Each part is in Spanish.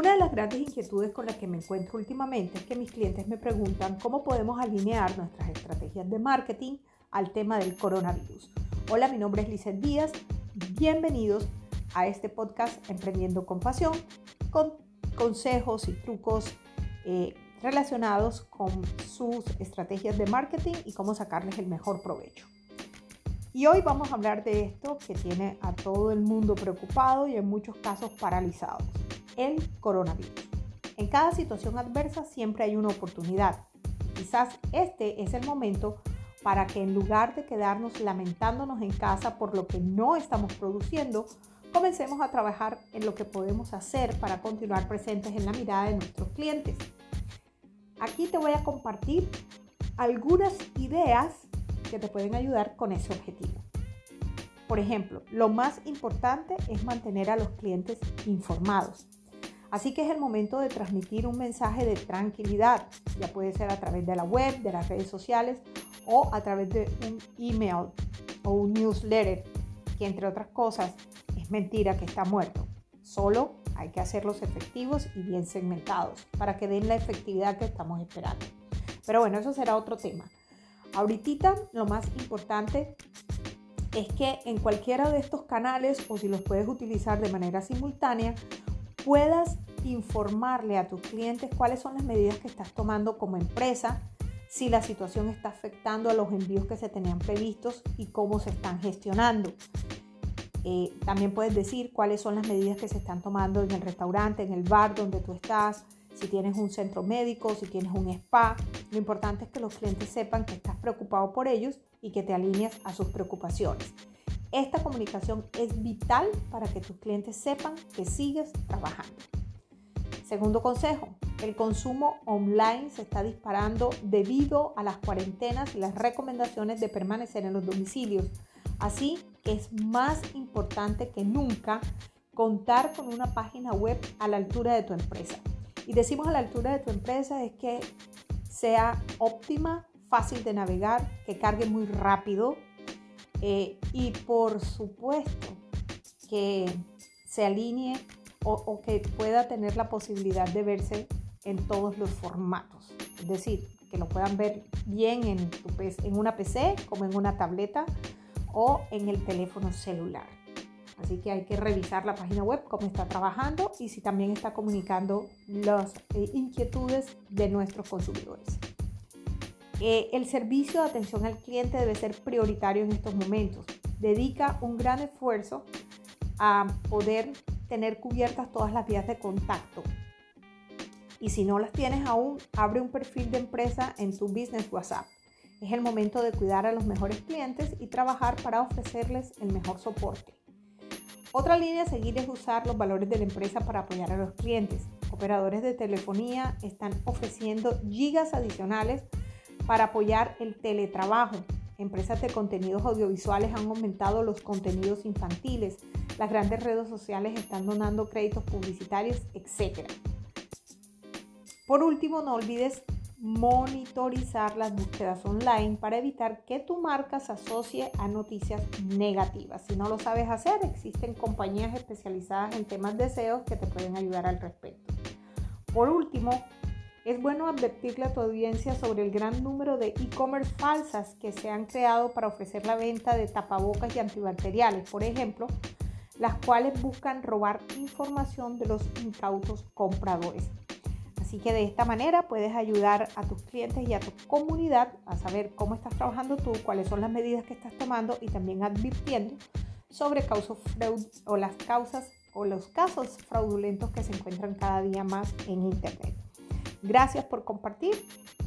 Una de las grandes inquietudes con las que me encuentro últimamente es que mis clientes me preguntan cómo podemos alinear nuestras estrategias de marketing al tema del coronavirus. Hola, mi nombre es Lizeth Díaz. Bienvenidos a este podcast Emprendiendo con Pasión con consejos y trucos eh, relacionados con sus estrategias de marketing y cómo sacarles el mejor provecho. Y hoy vamos a hablar de esto que tiene a todo el mundo preocupado y en muchos casos paralizados el coronavirus. En cada situación adversa siempre hay una oportunidad. Quizás este es el momento para que en lugar de quedarnos lamentándonos en casa por lo que no estamos produciendo, comencemos a trabajar en lo que podemos hacer para continuar presentes en la mirada de nuestros clientes. Aquí te voy a compartir algunas ideas que te pueden ayudar con ese objetivo. Por ejemplo, lo más importante es mantener a los clientes informados. Así que es el momento de transmitir un mensaje de tranquilidad. Ya puede ser a través de la web, de las redes sociales o a través de un email o un newsletter, que entre otras cosas es mentira que está muerto. Solo hay que hacerlos efectivos y bien segmentados para que den la efectividad que estamos esperando. Pero bueno, eso será otro tema. Ahorita lo más importante es que en cualquiera de estos canales o si los puedes utilizar de manera simultánea, puedas informarle a tus clientes cuáles son las medidas que estás tomando como empresa, si la situación está afectando a los envíos que se tenían previstos y cómo se están gestionando. Eh, también puedes decir cuáles son las medidas que se están tomando en el restaurante, en el bar donde tú estás, si tienes un centro médico, si tienes un spa. Lo importante es que los clientes sepan que estás preocupado por ellos y que te alineas a sus preocupaciones. Esta comunicación es vital para que tus clientes sepan que sigues trabajando. Segundo consejo, el consumo online se está disparando debido a las cuarentenas y las recomendaciones de permanecer en los domicilios. Así que es más importante que nunca contar con una página web a la altura de tu empresa. Y decimos a la altura de tu empresa es que sea óptima, fácil de navegar, que cargue muy rápido, eh, y por supuesto que se alinee o, que pueda tener la posibilidad de verse en todos los formatos. Es decir, que lo puedan ver bien en, una PC como en una tableta o en el teléfono celular. Así que hay que revisar la página web, cómo está trabajando y si también está comunicando las eh, inquietudes de nuestros consumidores. Eh, el servicio de atención al cliente debe ser prioritario en estos momentos. Dedica un gran esfuerzo a poder tener cubiertas todas las vías de contacto. Y si no las tienes aún, abre un perfil de empresa en tu business WhatsApp. Es el momento de cuidar a los mejores clientes y trabajar para ofrecerles el mejor soporte. Otra línea a seguir es usar los valores de la empresa para apoyar a los clientes. Operadores de telefonía están ofreciendo gigas adicionales para apoyar el teletrabajo. Empresas de contenidos audiovisuales han aumentado los contenidos infantiles. Las grandes redes sociales están donando créditos publicitarios, etc. Por último, no olvides monitorizar las búsquedas online para evitar que tu marca se asocie a noticias negativas. Si no lo sabes hacer, existen compañías especializadas en temas de SEO que te pueden ayudar al respecto. Por último, es bueno advertirle a tu audiencia sobre el gran número de e-commerce falsas que se han creado para ofrecer la venta de tapabocas y antibacteriales, por ejemplo, las cuales buscan robar información de los incautos compradores. Así que de esta manera puedes ayudar a tus clientes y a tu comunidad a saber cómo estás trabajando tú, cuáles son las medidas que estás tomando y también advirtiendo sobre causas o las causas o los casos fraudulentos que se encuentran cada día más en Internet. Gracias por compartir,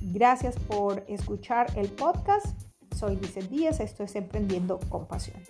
gracias por escuchar el podcast. Soy Vicente Díaz, esto es Emprendiendo con Pasión.